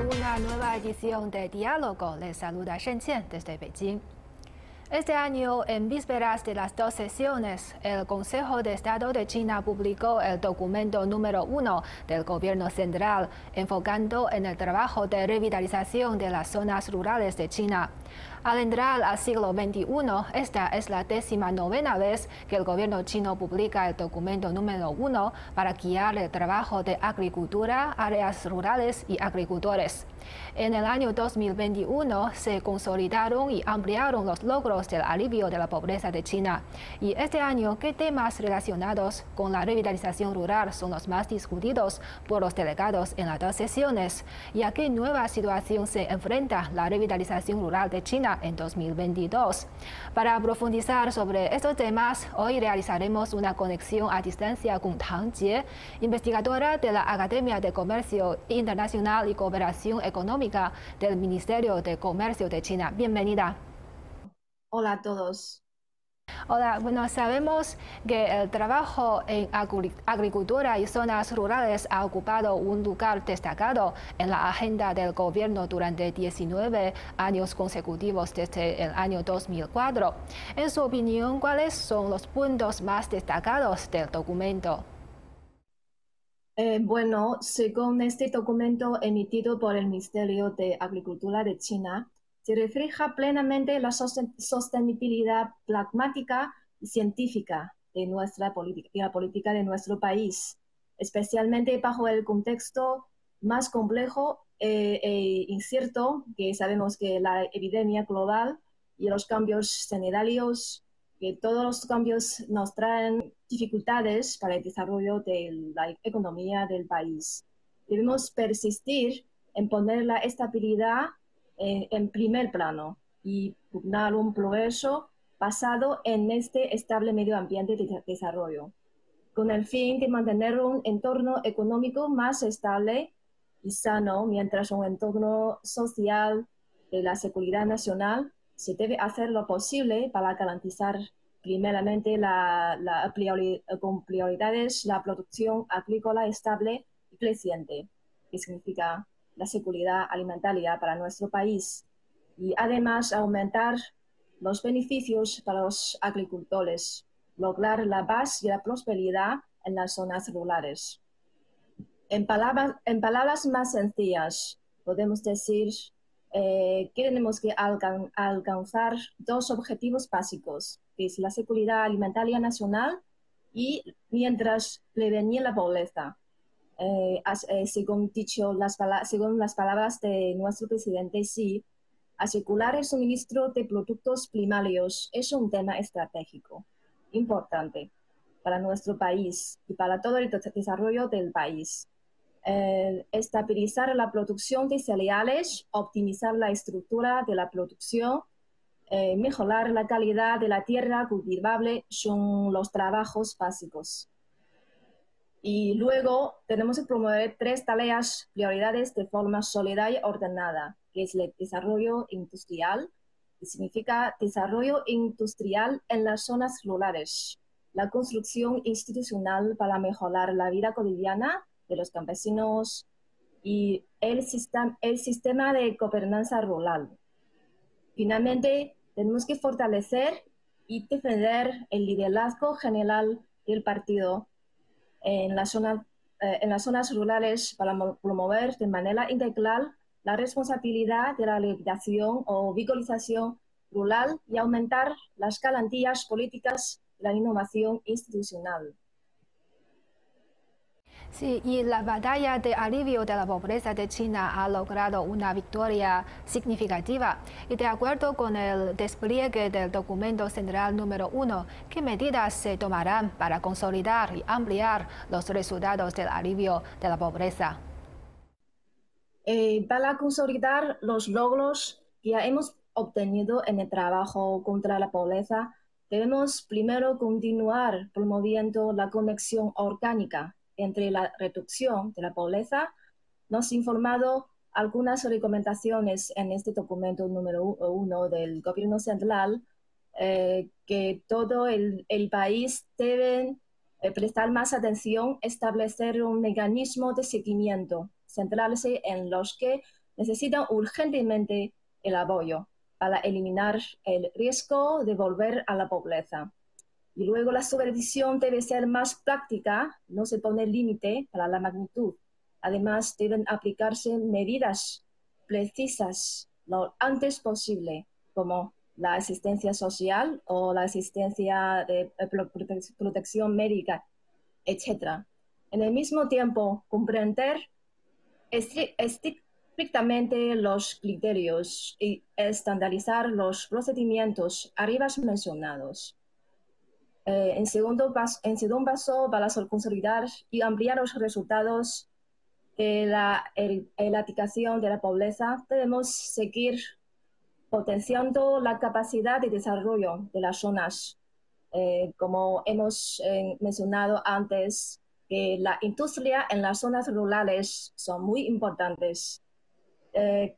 Una nueva edición de Diálogo. Les saluda Shen Qian desde Beijing. Este año, en vísperas de las dos sesiones, el Consejo de Estado de China publicó el documento número uno del gobierno central, enfocando en el trabajo de revitalización de las zonas rurales de China. Al entrar al siglo XXI, esta es la décima novena vez que el gobierno chino publica el documento número uno para guiar el trabajo de agricultura, áreas rurales y agricultores. En el año 2021 se consolidaron y ampliaron los logros del alivio de la pobreza de China. Y este año, ¿qué temas relacionados con la revitalización rural son los más discutidos por los delegados en las dos sesiones? ¿Y a qué nueva situación se enfrenta la revitalización rural de China en 2022? Para profundizar sobre estos temas, hoy realizaremos una conexión a distancia con Tang Jie, investigadora de la Academia de Comercio Internacional y Cooperación Económica del Ministerio de Comercio de China. Bienvenida. Hola a todos. Hola, bueno, sabemos que el trabajo en agricultura y zonas rurales ha ocupado un lugar destacado en la agenda del gobierno durante 19 años consecutivos desde el año 2004. En su opinión, ¿cuáles son los puntos más destacados del documento? Eh, bueno, según este documento emitido por el Ministerio de Agricultura de China, se refleja plenamente la sostenibilidad pragmática y científica de nuestra política la política de nuestro país, especialmente bajo el contexto más complejo e, e incierto que sabemos que la epidemia global y los cambios sanitarios, que todos los cambios nos traen dificultades para el desarrollo de la economía del país. Debemos persistir en poner la estabilidad en, primer plano y pugnar un progreso basado en este estable medio ambiente de desarrollo, con el fin de mantener un entorno económico más estable y sano, mientras un entorno social de la seguridad nacional se debe hacer lo posible para garantizar primeramente la, la, con prioridades la producción agrícola estable y creciente, que significa la seguridad alimentaria para nuestro país y además aumentar los beneficios para los agricultores, lograr la paz y la prosperidad en las zonas rurales. En palabras, en palabras más sencillas, podemos decir eh, tenemos que alcanzar dos objetivos básicos, que es la seguridad alimentaria nacional y mientras prevenir la pobreza. Eh, eh, según, dicho, las según las palabras de nuestro presidente Xi, asegurar el suministro de productos primarios es un tema estratégico importante para nuestro país y para todo el desarrollo del país. Estabilizar la producción de cereales, optimizar la estructura de la producción, eh, mejorar la calidad de la tierra cultivable son los trabajos básicos. Y luego tenemos que promover tres tareas, prioridades de forma sólida y ordenada, que es el desarrollo industrial, que significa desarrollo industrial en las zonas rurales, la construcción institucional para mejorar la vida cotidiana de los campesinos y el, sistema, el sistema de gobernanza rural. Finalmente, tenemos que fortalecer y defender el liderazgo general del partido en, la zona, eh, en las zonas rurales para promover de manera integral la responsabilidad de la legislación o vigorización rural y aumentar las garantías políticas de la innovación institucional. Sí, y la batalla de alivio de la pobreza de China ha logrado una victoria significativa. Y de acuerdo con el despliegue del documento central número uno, ¿qué medidas se tomarán para consolidar y ampliar los resultados del alivio de la pobreza? Eh, para consolidar los logros que hemos obtenido en el trabajo contra la pobreza, debemos primero continuar promoviendo la conexión orgánica entre la reducción de la pobreza, nos ha informado algunas recomendaciones en este documento número uno del gobierno central, eh, que todo el, país debe eh, prestar más atención, establecer un mecanismo de seguimiento centrarse en los que necesitan urgentemente el apoyo para eliminar el riesgo de volver a la pobreza. Y luego la supervisión debe ser más práctica, no se pone límite para la magnitud. Además, deben aplicarse medidas precisas lo antes posible, como la asistencia social o la asistencia de protección médica, etc. En el mismo tiempo, comprender estrictamente los criterios y estandarizar los procedimientos arriba mencionados. Eh, en, segundo paso, en segundo paso, para consolidar y ampliar los resultados de la erradicación de la pobreza, debemos seguir potenciando la capacidad de desarrollo de las zonas. Eh, como hemos eh, mencionado antes, que la industria en las zonas rurales son muy importantes.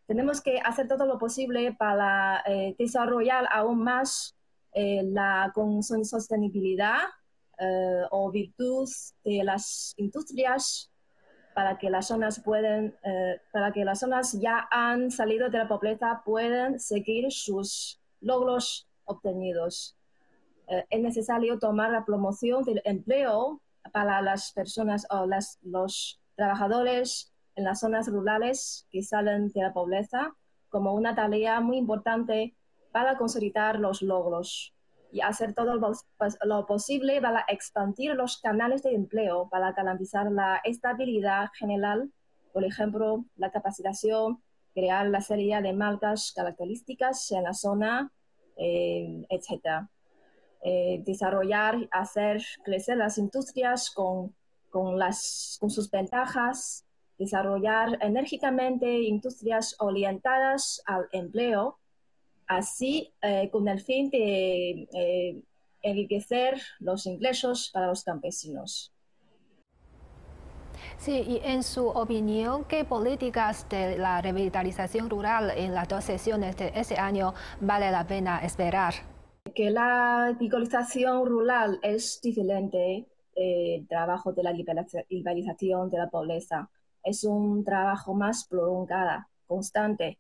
tenemos que hacer todo lo posible para desarrollar aún más eh, la sostenibilidad eh, o virtud de las industrias para que las zonas pueden, eh, para que las zonas ya han salido de la pobreza puedan seguir sus logros obtenidos. es necesario tomar la promoción del empleo para las personas o las, los trabajadores en las zonas rurales que salen de la pobreza como una tarea muy importante para consolidar los logros y hacer todo lo, posible para expandir los canales de empleo, para garantizar la estabilidad general, por ejemplo, la capacitación, crear la serie de marcas características en la zona, eh, etc. Eh, desarrollar, hacer crecer las industrias con, con, sus ventajas, desarrollar enérgicamente industrias orientadas al empleo, así eh, con el fin de eh, enriquecer los ingresos para los campesinos. Sí, y en su opinión, ¿qué políticas de la revitalización rural en las dos sesiones de ese año vale la pena esperar? Que la revitalización rural es diferente del trabajo de la liberalización de la pobreza. Es un trabajo más prolongado, constante,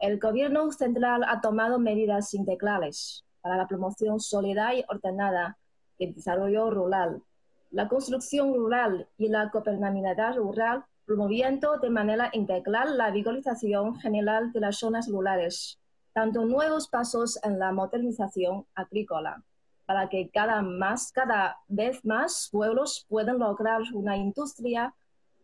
el gobierno central ha tomado medidas integrales para la promoción sólida y ordenada del desarrollo rural, la construcción rural y la gobernabilidad rural, promoviendo de manera integral la vigorización general de las zonas rurales, tanto nuevos pasos en la modernización agrícola, para que cada, más, cada vez más pueblos puedan lograr una industria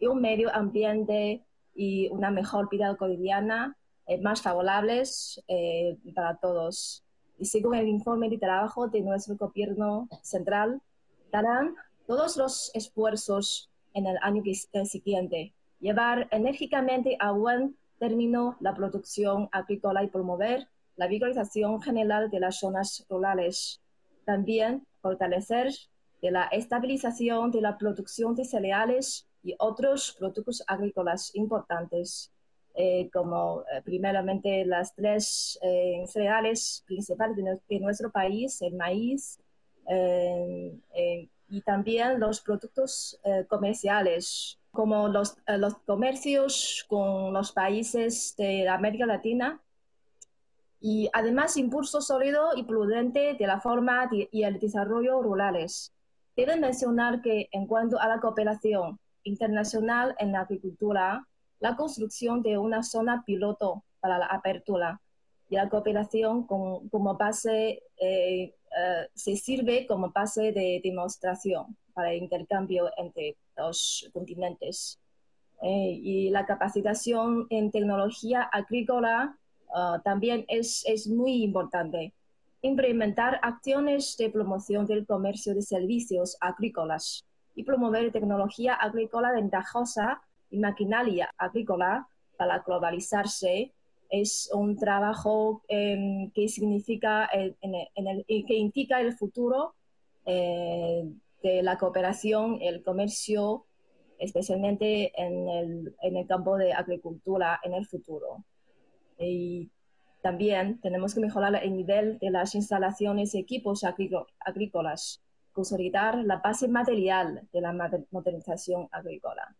y un medio ambiente y una mejor vida cotidiana eh, más favorables eh, para todos. Y según el informe de trabajo de nuestro gobierno central, darán todos los esfuerzos en el año siguiente, llevar enérgicamente a buen término la producción agrícola y promover la vigorización general de las zonas rurales. También fortalecer la estabilización de la producción de cereales y otros productos agrícolas importantes eh, como eh, primeramente las tres eh, cereales principales de, nuestro país, el maíz y también los productos comerciales, como los, los comercios con los países de América Latina y además impulso sólido y prudente de la forma y el desarrollo rurales. Deben mencionar que en cuanto a la cooperación internacional en la agricultura, la construcción de una zona piloto para la apertura y la cooperación como base eh, eh, se sirve como base de demostración para el intercambio entre los continentes. Eh, y la capacitación en tecnología agrícola también es, es muy importante. Implementar acciones de promoción del comercio de servicios agrícolas y promover tecnología agrícola ventajosa y maquinaria agrícola para globalizarse es un trabajo em, que significa en el, que indica el futuro eh, de la cooperación, el comercio, especialmente en el, en el campo de agricultura en el futuro. Y también tenemos que mejorar el nivel de las instalaciones y equipos agrícolas, consolidar la base material de la modernización agrícola.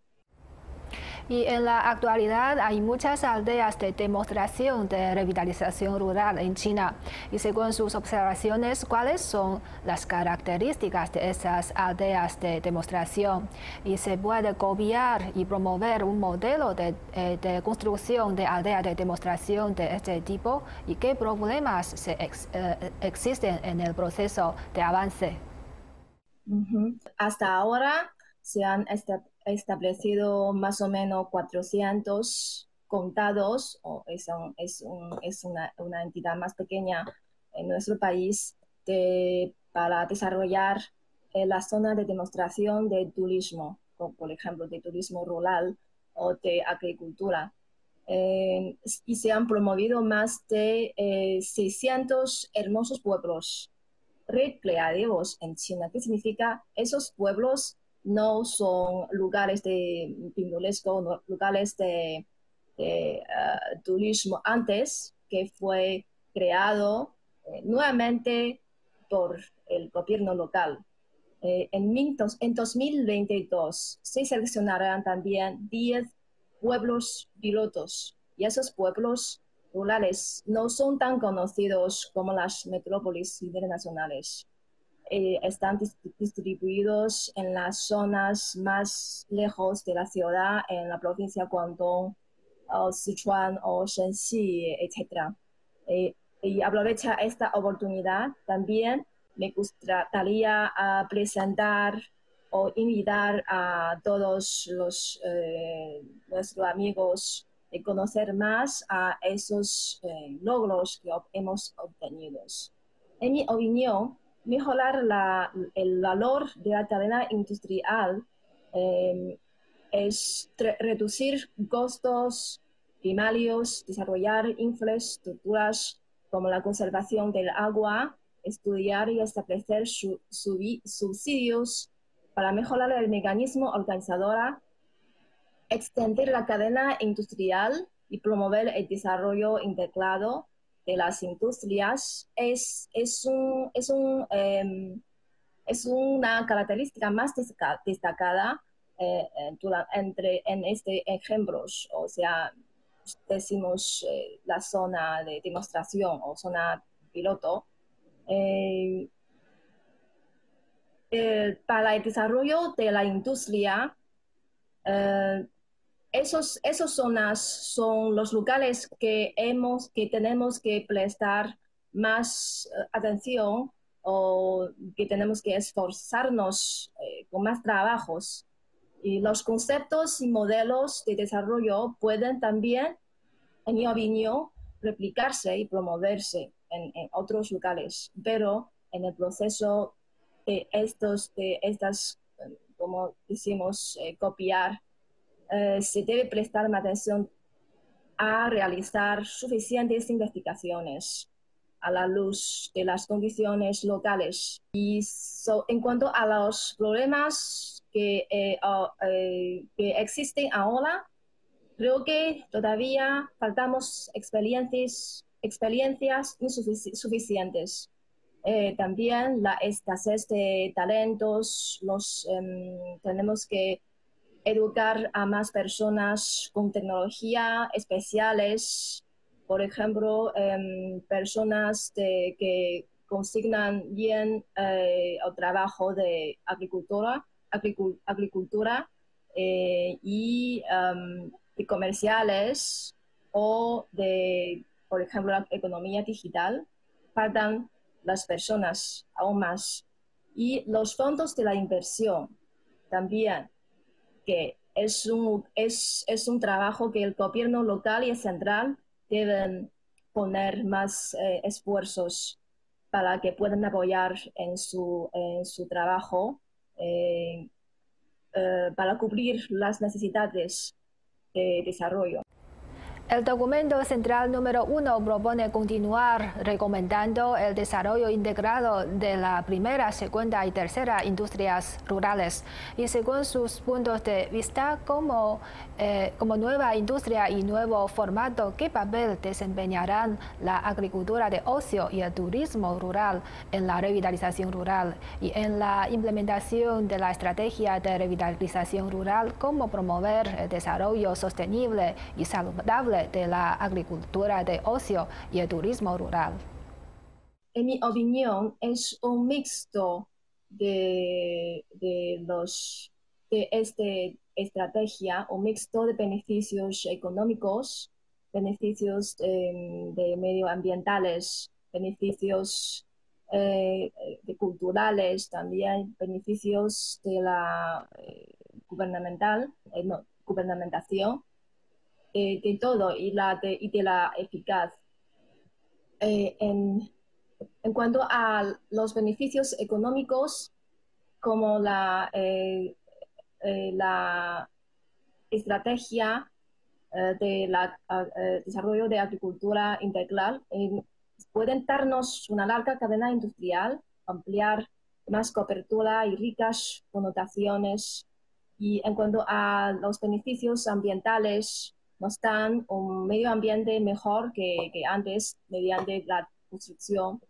Y en la actualidad hay muchas aldeas de demostración de revitalización rural en China. Y según sus observaciones, ¿cuáles son las características de esas aldeas de demostración? Y se puede copiar y promover un modelo de, eh, construcción de aldeas de demostración de este tipo y qué problemas se eh, existen en el proceso de avance. Hasta ahora se han establecido más o menos 400 contados, o es, es, es una, una, entidad más pequeña en nuestro país, para desarrollar eh, la zona de demostración de turismo, por ejemplo, de turismo rural o de agricultura. Eh, y se han promovido más de 600 eh, hermosos pueblos recreativos en China. ¿Qué significa? Esos pueblos no son lugares de lugares de, eh, turismo antes, que fue creado eh, nuevamente por el gobierno local. Eh, en, en 2022 se seleccionarán también 10 pueblos pilotos y esos pueblos rurales no son tan conocidos como las metrópolis internacionales. Eh, están distribuidos en las zonas más lejos de la ciudad, en la provincia de Guangdong, o Sichuan o Shanxi, etc. Eh, y aprovecha esta oportunidad también me gustaría ah, presentar o invitar a todos los, eh, nuestros amigos a conocer más a esos logros que hemos obtenido. En mi opinión, mejorar el valor de la cadena industrial em, es reducir costos primarios, desarrollar infraestructuras como la conservación del agua, estudiar y establecer subsidios para mejorar el mecanismo organizador, extender la cadena industrial y promover el desarrollo integrado de las industrias es, es, un, es, un, em, es una característica más destacada eh, entre, en este ejemplos, o sea, decimos eh, la zona de demostración o zona piloto. Eh, para el desarrollo de la industria, esos, esas zonas son los lugares que, hemos, que tenemos que prestar más eh, atención o que tenemos que esforzarnos eh, con más trabajos. Y los conceptos y modelos de desarrollo pueden también, en mi opinión, replicarse y promoverse en, otros lugares, pero en el proceso de estos, de estas, eh, como decimos, copiar eh, se debe prestar atención a realizar suficientes investigaciones a la luz de las condiciones locales. Y en cuanto a los problemas que, eh, eh, existen ahora, creo que todavía faltamos experiencias, experiencias insuficientes. también la escasez de talentos, los, em, tenemos que educar a más personas con tecnología especiales, por ejemplo, em, personas que consignan bien eh, el trabajo de agricultura, agricultura eh, y em, comerciales o de, por ejemplo, la economía digital, faltan las personas aún más. Y los fondos de la inversión también que es un, es, es un trabajo que el gobierno local y central deben poner más eh, esfuerzos para que puedan apoyar en su, en su trabajo eh, eh, para cubrir las necesidades de desarrollo. El documento central número uno propone continuar recomendando el desarrollo integrado de la primera, segunda y tercera industrias rurales. Y según sus puntos de vista como, eh, como nueva industria y nuevo formato, qué papel desempeñarán la agricultura de ocio y el turismo rural en la revitalización rural y en la implementación de la estrategia de revitalización rural, cómo promover el desarrollo sostenible y saludable de la agricultura de ocio y el turismo rural? En mi opinión, es un mixto de, de los de esta estrategia, un mixto de beneficios económicos, beneficios em, de medioambientales, beneficios eh, de culturales, también beneficios de la eh, gubernamental, eh, gubernamentación eh, de todo y, de la eficaz. Eh, en, en, cuanto a los beneficios económicos, como la, eh, la estrategia de la, desarrollo de agricultura integral, pueden darnos una larga cadena industrial, ampliar más cobertura y ricas connotaciones. Y en cuanto a los beneficios ambientales, nos dan un medio ambiente mejor que, que antes mediante la construcción.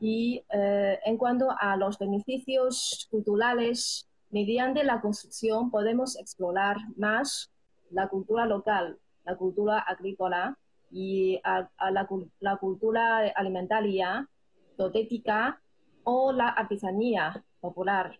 Y eh, en cuanto a los beneficios culturales, mediante la construcción podemos explorar más la cultura local, la cultura agrícola y a, la, la, cultura alimentaria, dotética o la artesanía popular.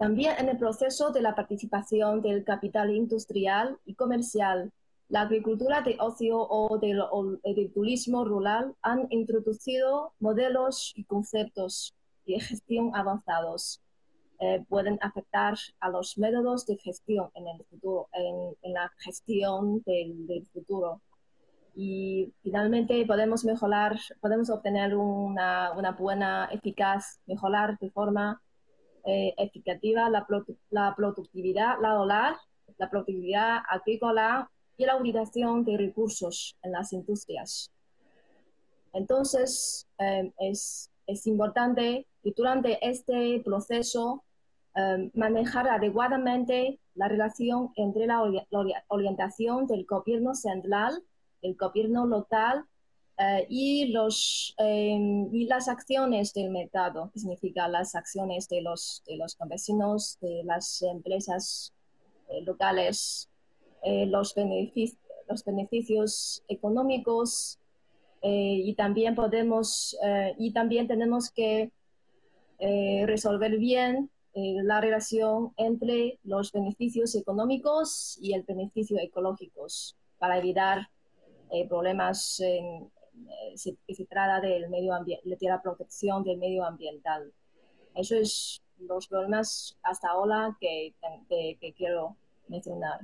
También en el proceso de la participación del capital industrial y comercial, la agricultura de ocio o del, turismo rural han introducido modelos y conceptos de gestión avanzados. Eh, pueden afectar a los métodos de gestión en el futuro, en, la gestión del, del, futuro. Y finalmente podemos mejorar, podemos obtener una, una buena, eficaz, mejorar de forma eh, la, la, productividad laboral, la productividad agrícola y la utilización de recursos en las industrias. Entonces, eh, es, es, importante que durante este proceso eh, manejar adecuadamente la relación entre la orientación del gobierno central, el gobierno local eh, y, los, em, y las acciones del mercado, que significa las acciones de los, de los campesinos, de las empresas eh, locales, eh, los, beneficios, los beneficios económicos y también podemos y también tenemos que resolver bien la relación entre los beneficios económicos y el beneficio ecológicos para evitar problemas en, eh, se, se, trata del medio ambiente, de la protección del medio ambiental. Eso es los problemas hasta ahora que, que, que quiero mencionar.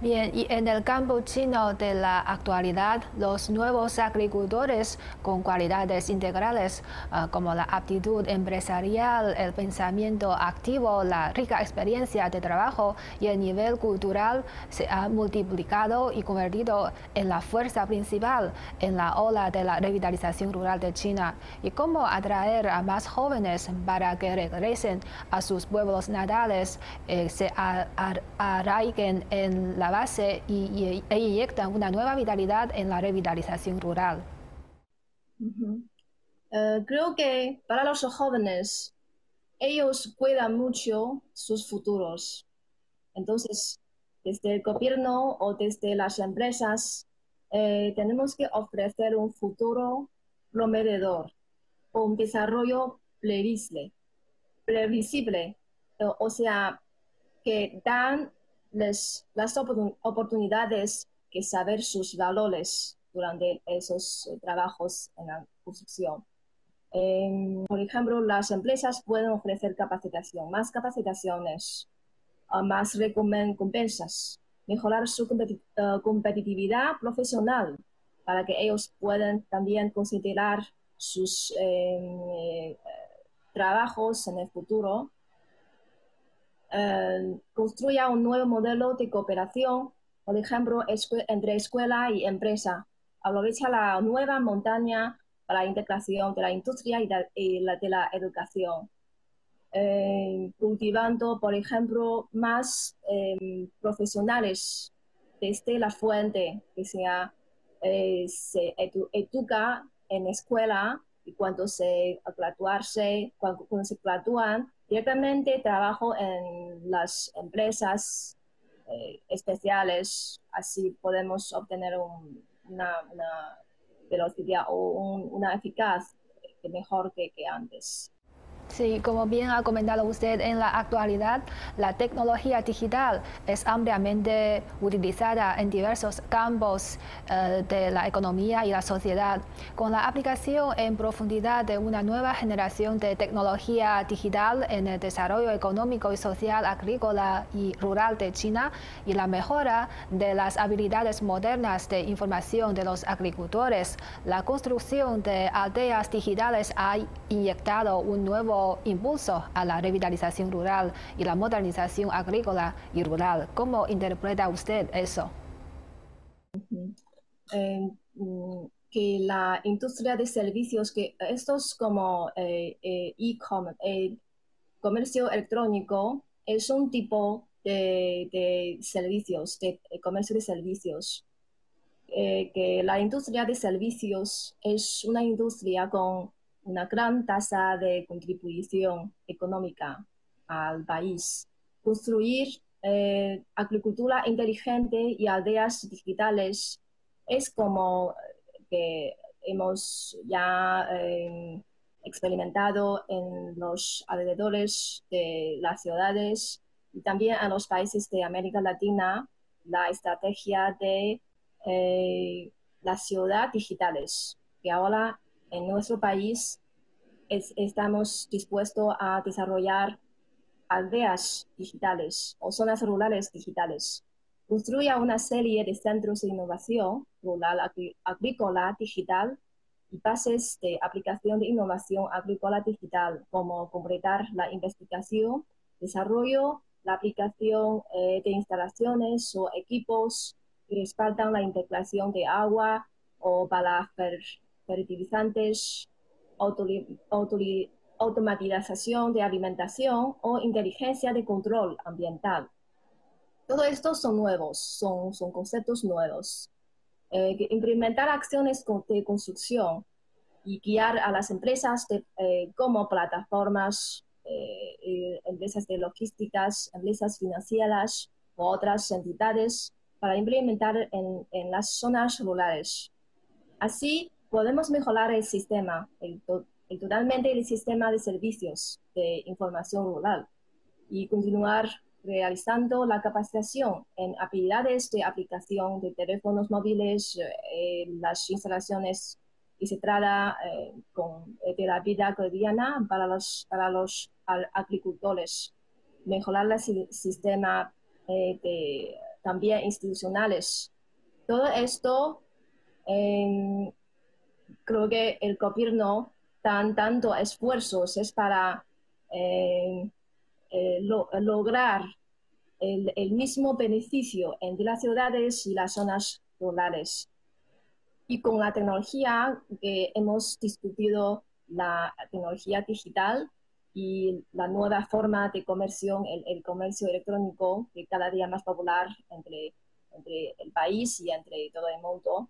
Bien, y en el campo chino de la actualidad, los nuevos agricultores con cualidades integrales ah, como la aptitud empresarial, el pensamiento activo, la rica experiencia de trabajo y el nivel cultural se han multiplicado y convertido en la fuerza principal en la ola de la revitalización rural de China. Y cómo atraer a más jóvenes para que regresen a sus pueblos natales, eh, se arraiguen en la base y, e inyecta una nueva vitalidad en la revitalización rural. Eh, creo que para los jóvenes, ellos cuidan mucho sus futuros. Entonces, desde el gobierno o desde las empresas, eh, tenemos que ofrecer un futuro prometedor, un desarrollo previsible, previsible o sea, que dan las oportunidades que saber sus valores durante esos eh, trabajos en la construcción. por ejemplo, las empresas pueden ofrecer capacitación, más capacitaciones, más recompensas, mejorar su eh, competitividad profesional para que ellos puedan también considerar sus eh, trabajos en el futuro eh, construya un nuevo modelo de cooperación por ejemplo, entre escuela y empresa. Aprovecha la nueva montaña para la integración de la industria y de, la, educación. Eh, cultivando, por ejemplo, más em, profesionales desde la fuente, que sea, eh, se educa en escuela y cuando se graduarse, cuando, se gradúan, directamente trabajo en las empresas eh, especiales, así podemos obtener una, velocidad o una eficaz mejor que antes. Sí, como bien ha comentado usted, en la actualidad la tecnología digital es ampliamente utilizada en diversos campos eh, de la economía y la sociedad. Con la aplicación en profundidad de una nueva generación de tecnología digital en el desarrollo económico y social agrícola y rural de China y la mejora de las habilidades modernas de información de los agricultores, la construcción de aldeas digitales ha inyectado un nuevo impulso a la revitalización rural y la modernización agrícola y rural. ¿Cómo interpreta usted eso? Eh, mm, que la industria de servicios, que estos como eh, eh, e-commerce, comercio electrónico, es un tipo de servicios, de, comercio de servicios. que la industria de servicios es una industria con una gran tasa de contribución económica al país. Construir eh, agricultura inteligente y aldeas digitales es como que hemos ya eh, experimentado en los alrededores de las ciudades y también en los países de América Latina la estrategia de eh, las ciudades digitales, que ahora en nuestro país estamos dispuestos a desarrollar aldeas digitales o zonas rurales digitales. Construye una serie de centros de innovación rural agrícola digital y bases de aplicación de innovación agrícola digital, como completar la investigación, desarrollo, la aplicación eh, de instalaciones o equipos que respaldan la integración de agua o para fertilizantes, automatización de alimentación o inteligencia de control ambiental. Todo esto son nuevos, son, conceptos nuevos. Eh, implementar acciones de construcción y guiar a las empresas eh, como plataformas, eh, empresas de logísticas, empresas financieras u otras entidades para implementar en, en las zonas rurales. Así, podemos mejorar el sistema, el, totalmente el sistema de servicios de información rural y continuar realizando la capacitación en habilidades de aplicación de teléfonos móviles, eh, las instalaciones y se trata eh, con, eh, de la vida cotidiana para los, para los agricultores, mejorar el sistema de, también institucionales. Todo esto creo que el gobierno dan tanto esfuerzos es para eh, eh, lograr el, mismo beneficio entre las ciudades y las zonas rurales. Y con la tecnología que hemos discutido, la tecnología digital y la nueva forma de comercio, el, comercio electrónico, que cada día más popular entre, entre el país y entre todo el mundo,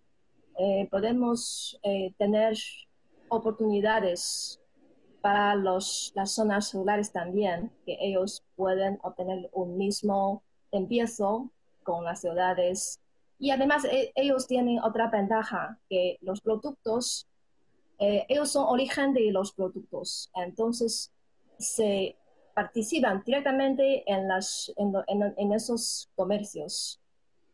eh, podemos eh, tener oportunidades para los, las zonas rurales también, que ellos pueden obtener un mismo empiezo con las ciudades. Y además eh, ellos tienen otra ventaja, que los productos, ellos son origen de los productos, entonces se participan directamente en, las, en, en esos comercios.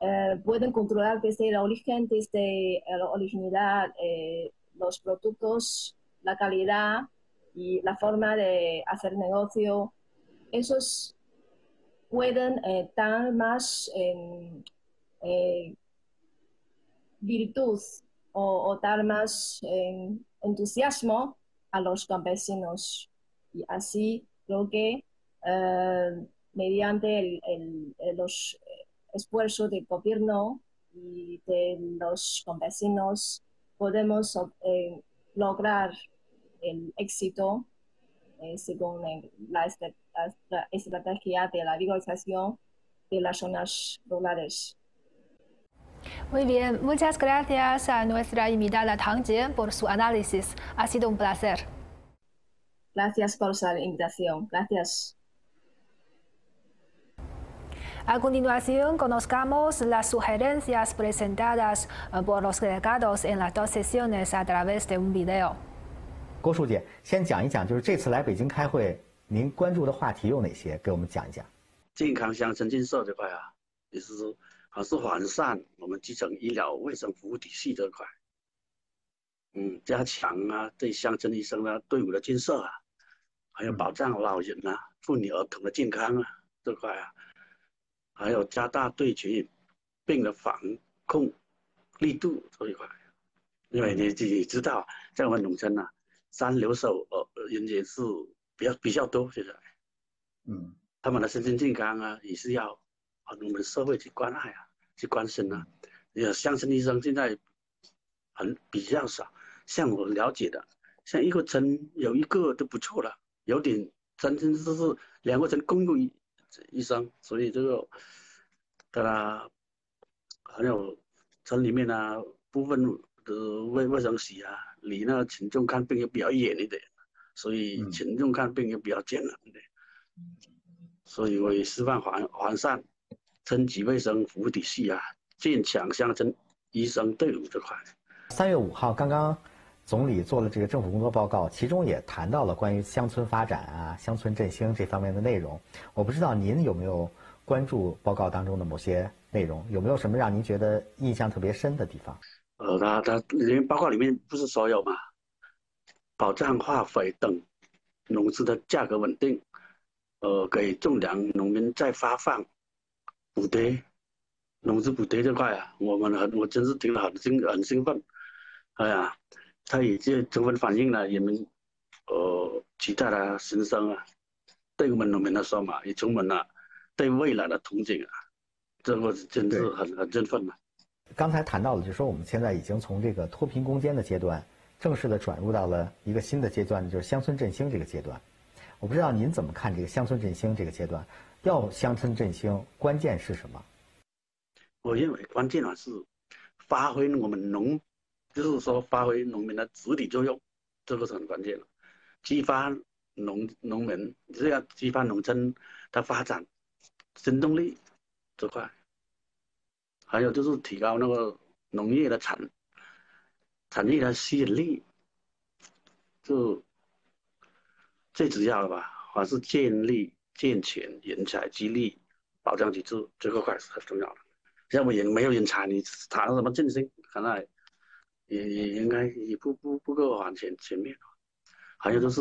Eh, pueden controlar desde el origen, desde la originalidad, eh, los productos, la calidad y la forma de hacer negocio. Esos pueden eh, dar más virtud o, dar más entusiasmo a los campesinos. Y así creo que mediante los esfuerzo del gobierno y de los campesinos podemos eh, lograr el éxito eh, según la, estrategia de la vigorización de las zonas rurales. Muy bien, muchas gracias a nuestra invitada Tang Jie por su análisis. Ha sido un placer. Gracias por la invitación. Gracias. A continuación, conozcamos las sugerencias presentadas eh, por los delegados en las dos sesiones a través de un video. 郭书记，先讲一讲，就是这次来北京开会，您关注的话题有哪些？给我们讲一讲。健康乡村建设这块啊，也是还是完善我们基层医疗卫生服务体系这块。嗯，加强啊对乡村医生的队伍的建设啊，还有保障老人啊、妇女儿童的健康啊这块啊，还有加大对传染病的防控力度这一块。因为你自己知道，在我们农村呐。三留守呃人也是比较比较多，现在，嗯，他们的身心健康啊，也是要啊我们社会去关爱啊，去关心啊。有乡村医生现在很比较少，像我了解的，像一个村有一个都不错了，有点真真是是两个村共用医医生，所以这个，跟他，还有村里面呢部分的卫卫生室啊。离那个群众看病也比较远一点，所以群众看病也比较艰难的，所以我也希望完完善村级卫生服务体系啊，建强乡村医生队伍这块。三月五号，刚刚总理做了这个政府工作报告，其中也谈到了关于乡村发展啊、乡村振兴这方面的内容。我不知道您有没有关注报告当中的某些内容，有没有什么让您觉得印象特别深的地方？呃，他他里面报告里面不是所有嘛，保障化肥等农资的价格稳定，呃，给种粮农民再发放补贴，农资补贴这块啊，我们很我真是听了很兴很兴奋，哎呀，他也就充分反映了人民呃期待的心声啊，对我们农民来说嘛，也充满了对未来的憧憬啊，这个真是很很振奋嘛。刚才谈到了，就是说我们现在已经从这个脱贫攻坚的阶段，正式的转入到了一个新的阶段，就是乡村振兴这个阶段。我不知道您怎么看这个乡村振兴这个阶段？要乡村振兴，关键是什么？我认为关键啊是发挥我们农，就是说发挥农民的主体作用，这个是很关键的，激发农农民，这样激发农村的发展新动力这块。还有就是提高那个农业的产产业的吸引力，就最主要的吧，还是建立健全人才激励保障机制，这个块是很重要的。要不人没有人才，你谈什么振兴，看来也也应该也不不不够往前前面。还有就是，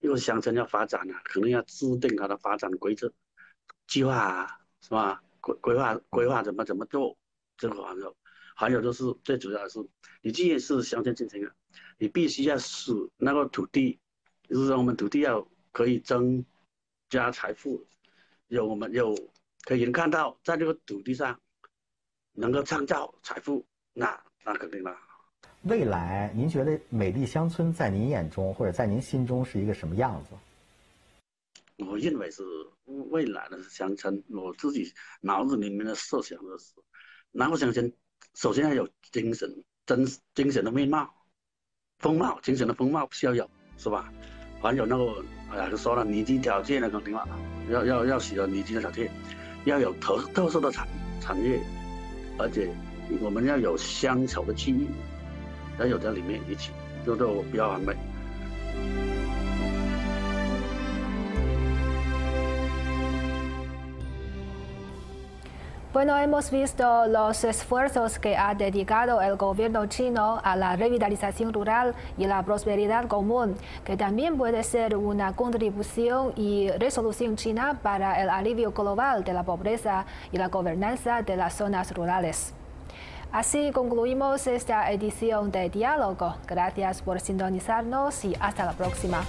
因为乡村要发展啊，可能要制定它的发展规则、计划啊，是吧？规规划规划怎么怎么做，这个还有，还有就是最主要的是，你既然是乡村进行啊，你必须要使那个土地，就是说我们土地要可以增加财富，有我们有可以能看到在这个土地上能够创造财富，那那肯定了。未来您觉得美丽乡村在您眼中或者在您心中是一个什么样子？我认为是未来的乡村，我自己脑子里面的设想的是，哪个乡村首先要有精神，真精神的面貌、风貌，精神的风貌需要有，是吧？还有那个，哎呀，就说了，宜居条件那肯定了，要要要使有宜居条件，要有特特色的产产业，而且我们要有乡愁的记忆，要有在里面一起，这都比较完美。Bueno, hemos visto los esfuerzos que ha dedicado el gobierno chino a la revitalización rural y la prosperidad común, que también puede ser una contribución y resolución china para el alivio global de la pobreza y la gobernanza de las zonas rurales. Así concluimos esta edición de Diálogo. Gracias por sintonizarnos y hasta la próxima.